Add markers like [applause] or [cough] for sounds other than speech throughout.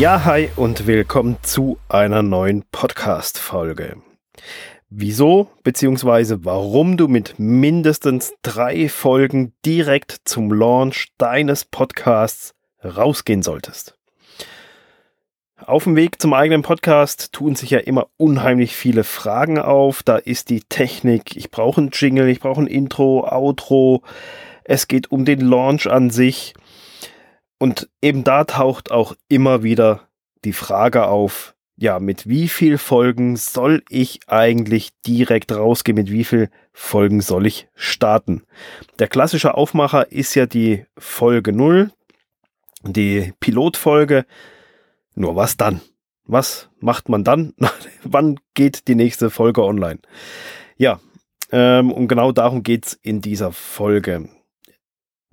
Ja, hi und willkommen zu einer neuen Podcast-Folge. Wieso bzw. warum du mit mindestens drei Folgen direkt zum Launch deines Podcasts rausgehen solltest. Auf dem Weg zum eigenen Podcast tun sich ja immer unheimlich viele Fragen auf. Da ist die Technik, ich brauche ein Jingle, ich brauche ein Intro, Outro. Es geht um den Launch an sich. Und eben da taucht auch immer wieder die Frage auf, ja, mit wie viel Folgen soll ich eigentlich direkt rausgehen? Mit wie viel Folgen soll ich starten? Der klassische Aufmacher ist ja die Folge 0, die Pilotfolge. Nur was dann? Was macht man dann? [laughs] Wann geht die nächste Folge online? Ja, ähm, und genau darum geht's in dieser Folge.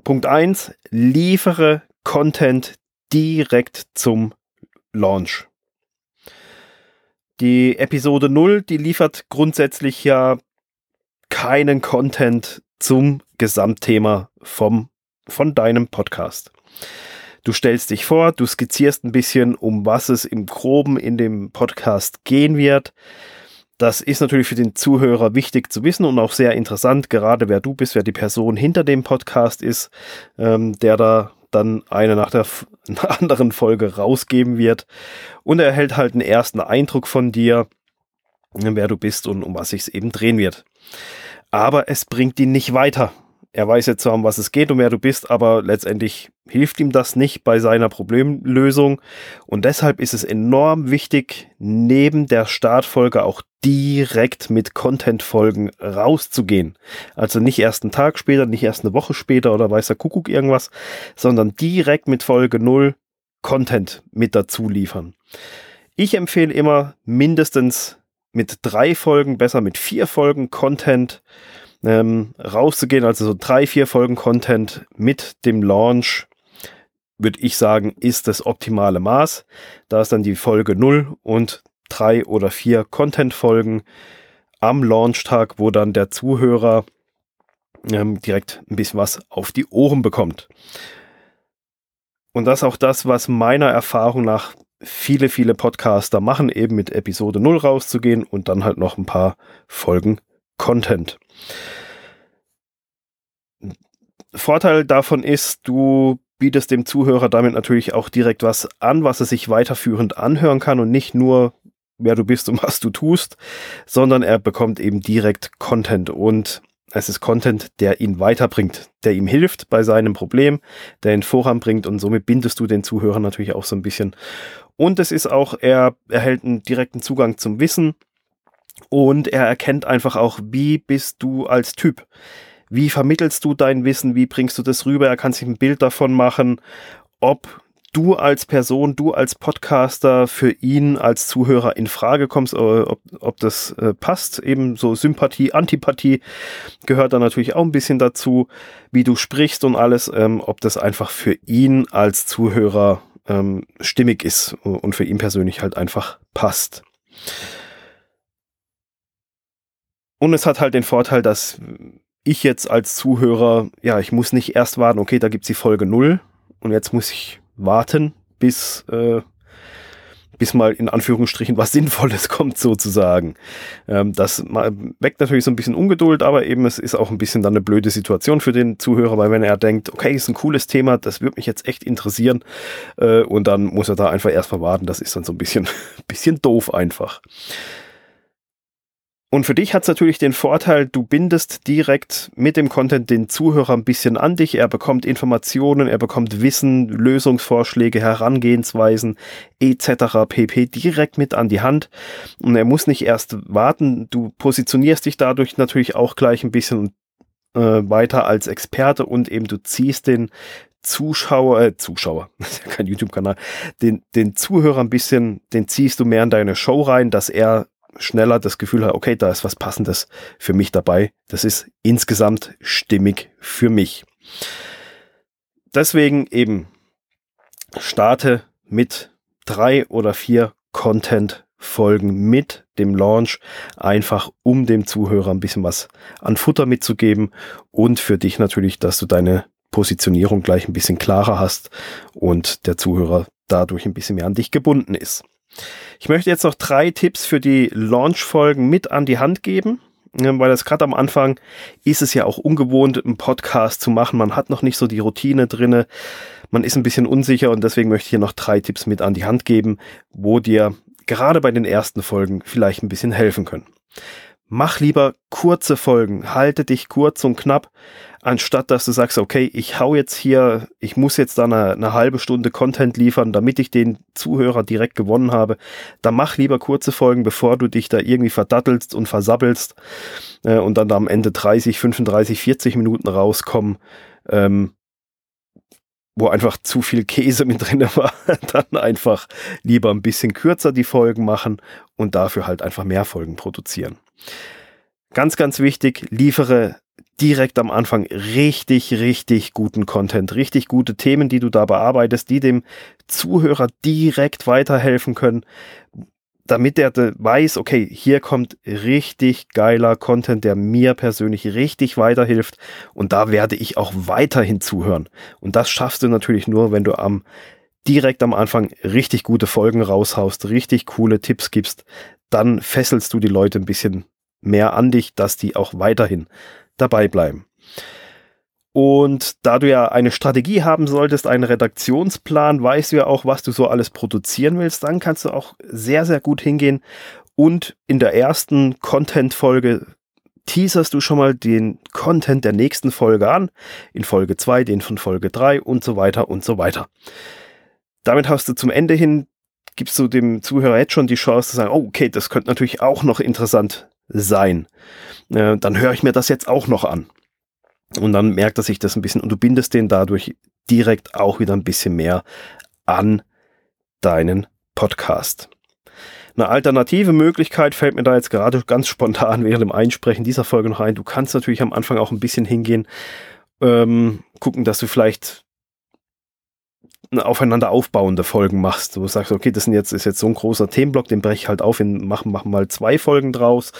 Punkt 1, liefere Content direkt zum Launch. Die Episode 0, die liefert grundsätzlich ja keinen Content zum Gesamtthema vom, von deinem Podcast. Du stellst dich vor, du skizzierst ein bisschen, um was es im Groben in dem Podcast gehen wird. Das ist natürlich für den Zuhörer wichtig zu wissen und auch sehr interessant, gerade wer du bist, wer die Person hinter dem Podcast ist, ähm, der da dann eine nach der [laughs] anderen Folge rausgeben wird. Und er erhält halt einen ersten Eindruck von dir, wer du bist und um was sich eben drehen wird. Aber es bringt ihn nicht weiter. Er weiß jetzt zwar, um was es geht und wer du bist, aber letztendlich hilft ihm das nicht bei seiner Problemlösung. Und deshalb ist es enorm wichtig, neben der Startfolge auch direkt mit Content-Folgen rauszugehen. Also nicht erst einen Tag später, nicht erst eine Woche später oder weiß der Kuckuck irgendwas, sondern direkt mit Folge 0 Content mit dazu liefern. Ich empfehle immer mindestens mit drei Folgen, besser mit vier Folgen Content ähm, rauszugehen, also so drei, vier Folgen Content mit dem Launch, würde ich sagen, ist das optimale Maß. Da ist dann die Folge 0 und drei oder vier Content-Folgen am Launchtag, wo dann der Zuhörer ähm, direkt ein bisschen was auf die Ohren bekommt. Und das ist auch das, was meiner Erfahrung nach viele, viele Podcaster machen, eben mit Episode 0 rauszugehen und dann halt noch ein paar Folgen Content. Vorteil davon ist, du bietest dem Zuhörer damit natürlich auch direkt was an, was er sich weiterführend anhören kann und nicht nur, wer du bist und [laughs] was du tust, sondern er bekommt eben direkt Content und es ist Content, der ihn weiterbringt, der ihm hilft bei seinem Problem, der ihn voranbringt und somit bindest du den Zuhörer natürlich auch so ein bisschen. Und es ist auch, er erhält einen direkten Zugang zum Wissen und er erkennt einfach auch, wie bist du als Typ. Wie vermittelst du dein Wissen? Wie bringst du das rüber? Er kann sich ein Bild davon machen, ob du als Person, du als Podcaster für ihn als Zuhörer in Frage kommst, ob, ob das äh, passt. Eben so Sympathie, Antipathie gehört da natürlich auch ein bisschen dazu, wie du sprichst und alles, ähm, ob das einfach für ihn als Zuhörer ähm, stimmig ist und für ihn persönlich halt einfach passt. Und es hat halt den Vorteil, dass ich jetzt als Zuhörer, ja, ich muss nicht erst warten, okay, da gibt's die Folge 0 und jetzt muss ich warten, bis, äh, bis mal in Anführungsstrichen was [laughs] Sinnvolles kommt sozusagen. Ähm, das weckt natürlich so ein bisschen Ungeduld, aber eben es ist auch ein bisschen dann eine blöde Situation für den Zuhörer, weil wenn er denkt, okay, ist ein cooles Thema, das würde mich jetzt echt interessieren äh, und dann muss er da einfach erstmal warten, das ist dann so ein bisschen, [laughs] bisschen doof einfach. Und für dich hat es natürlich den Vorteil, du bindest direkt mit dem Content den Zuhörer ein bisschen an dich. Er bekommt Informationen, er bekommt Wissen, Lösungsvorschläge, Herangehensweisen etc. pp. direkt mit an die Hand. Und er muss nicht erst warten. Du positionierst dich dadurch natürlich auch gleich ein bisschen äh, weiter als Experte und eben du ziehst den Zuschauer, äh, Zuschauer, [laughs] das ist ja kein YouTube-Kanal, den, den Zuhörer ein bisschen, den ziehst du mehr in deine Show rein, dass er schneller das Gefühl hat, okay, da ist was Passendes für mich dabei. Das ist insgesamt stimmig für mich. Deswegen eben starte mit drei oder vier Content-Folgen mit dem Launch, einfach um dem Zuhörer ein bisschen was an Futter mitzugeben und für dich natürlich, dass du deine Positionierung gleich ein bisschen klarer hast und der Zuhörer dadurch ein bisschen mehr an dich gebunden ist. Ich möchte jetzt noch drei Tipps für die Launch-Folgen mit an die Hand geben, weil das gerade am Anfang ist es ja auch ungewohnt, einen Podcast zu machen. Man hat noch nicht so die Routine drinne. Man ist ein bisschen unsicher und deswegen möchte ich hier noch drei Tipps mit an die Hand geben, wo dir gerade bei den ersten Folgen vielleicht ein bisschen helfen können. Mach lieber kurze Folgen, halte dich kurz und knapp, anstatt dass du sagst, okay, ich hau jetzt hier, ich muss jetzt da eine, eine, halbe Stunde Content liefern, damit ich den Zuhörer direkt gewonnen habe. Dann mach lieber kurze Folgen, bevor du dich da irgendwie verdattelst und versabbelst äh, und dann da am Ende 30, 35, 40 Minuten rauskommen. Ähm, wo einfach zu viel Käse mit drin [laughs] war, dann einfach lieber ein bisschen kürzer die Folgen machen und dafür halt einfach mehr Folgen produzieren. Ganz, ganz wichtig, liefere direkt am Anfang richtig, richtig guten Content, richtig gute Themen, die du da bearbeitest, die dem Zuhörer direkt weiterhelfen können, damit der weiß, okay, hier kommt richtig geiler Content, der mir persönlich richtig weiterhilft und da werde ich auch weiterhin zuhören. Und das schaffst du natürlich nur, wenn du am direkt am Anfang richtig gute Folgen raushaust, richtig coole Tipps gibst, dann fesselst du die Leute ein bisschen mehr an dich, dass die auch weiterhin dabei bleiben. Und da du ja eine Strategie haben solltest, einen Redaktionsplan, weißt du ja auch, was du so alles produzieren willst, dann kannst du auch sehr, sehr gut hingehen und in der ersten Content-Folge teaserst du schon mal den Content der nächsten Folge an, in Folge 2, den von Folge 3 und so weiter und so weiter. Damit hast du zum Ende hin, gibst du dem Zuhörer jetzt schon die Chance zu sagen, oh, okay, das könnte natürlich auch noch interessant sein. Äh, dann höre ich mir das jetzt auch noch an. Und dann merkt er sich das ein bisschen und du bindest den dadurch direkt auch wieder ein bisschen mehr an deinen Podcast. Eine alternative Möglichkeit fällt mir da jetzt gerade ganz spontan während dem Einsprechen dieser Folge noch ein. Du kannst natürlich am Anfang auch ein bisschen hingehen, ähm, gucken, dass du vielleicht aufeinander aufbauende Folgen machst. Du sagst, okay, das sind jetzt, ist jetzt so ein großer Themenblock, den breche ich halt auf, in, machen, machen mal zwei Folgen draus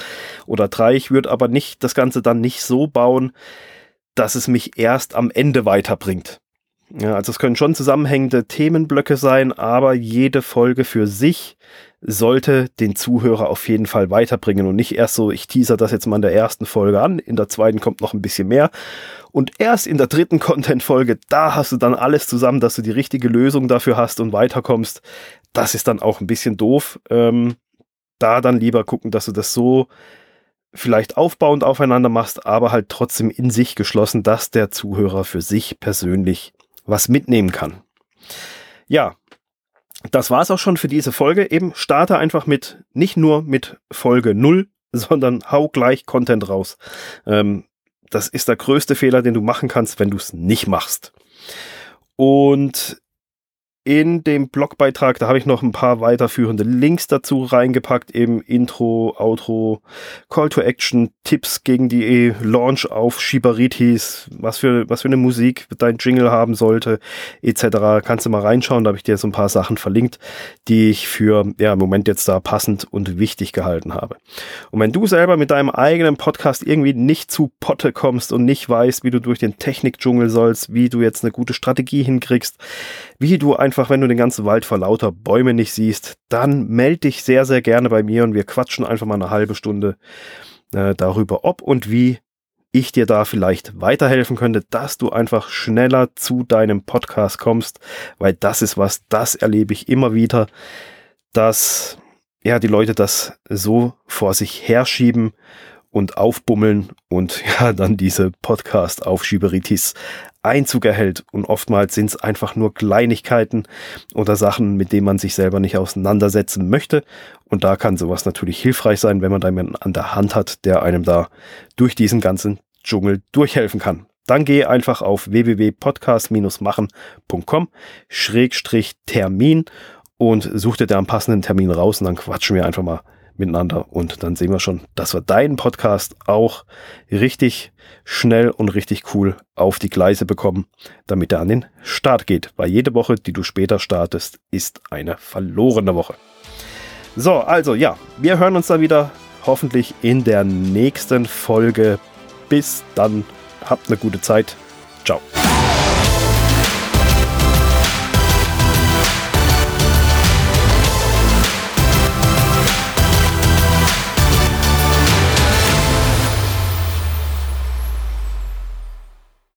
oder drei. Ich würde aber nicht das Ganze dann nicht so bauen, dass es mich erst am Ende weiterbringt. Ja, also es können schon zusammenhängende Themenblöcke sein, aber jede Folge für sich sollte den Zuhörer auf jeden Fall weiterbringen und nicht erst so, ich teaser das jetzt mal in der ersten Folge an, in der zweiten kommt noch ein bisschen mehr und erst in der dritten [laughs] Content-Folge, da hast du dann alles zusammen, dass du die richtige Lösung dafür hast und weiterkommst. Das ist dann auch ein bisschen doof. Ähm, da dann lieber gucken, dass du das so vielleicht aufbauend aufeinander machst, aber halt trotzdem in sich geschlossen, dass der Zuhörer für sich persönlich was mitnehmen kann. Ja, das war's auch schon für diese Folge. Eben starte einfach mit, nicht nur mit Folge 0, [laughs] sondern hau gleich Content raus. Ähm, das ist der größte Fehler, den du machen kannst, wenn du es nicht machst. Und in dem Blogbeitrag, da habe ich noch ein paar weiterführende Links dazu reingepackt, eben Intro, Outro, Call to Action, Tipps gegen die Launch auf Shibaritis, was für, was für eine Musik dein Jingle haben sollte, etc. Kannst du mal reinschauen, da habe ich dir so ein paar Sachen verlinkt, die ich für, ja, im Moment jetzt da passend und wichtig gehalten habe. Und wenn du selber mit deinem eigenen Podcast irgendwie nicht zu Potte kommst und nicht weißt, wie du durch den Technikdschungel sollst, wie du jetzt eine gute Strategie hinkriegst, wie du einfach, wenn du den ganzen Wald vor lauter Bäume nicht siehst, dann melde dich sehr, sehr gerne bei mir und wir quatschen einfach mal eine halbe Stunde äh, darüber, ob und wie ich dir da vielleicht weiterhelfen könnte, dass du einfach schneller zu deinem Podcast kommst, weil das ist was, das erlebe ich immer wieder, dass ja die Leute das so vor sich herschieben und aufbummeln und [laughs] ja dann diese Podcast-Aufschieberitis Einzug erhält. Und oftmals sind es einfach nur Kleinigkeiten oder Sachen, mit denen man sich selber nicht auseinandersetzen möchte. Und da kann sowas natürlich hilfreich sein, wenn man da jemanden an der Hand hat, der einem da durch diesen ganzen Dschungel durchhelfen kann. Dann geh einfach auf www.podcast-machen.com Schrägstrich Termin und such dir da einen passenden Termin raus und dann quatschen wir einfach mal miteinander und dann sehen wir schon, dass wir deinen Podcast auch richtig schnell und richtig cool auf die Gleise bekommen, damit er an den Start geht. Weil jede Woche, die du später startest, ist eine verlorene Woche. So, also ja, wir hören uns dann wieder hoffentlich in der nächsten Folge. Bis dann, habt eine gute Zeit. Ciao.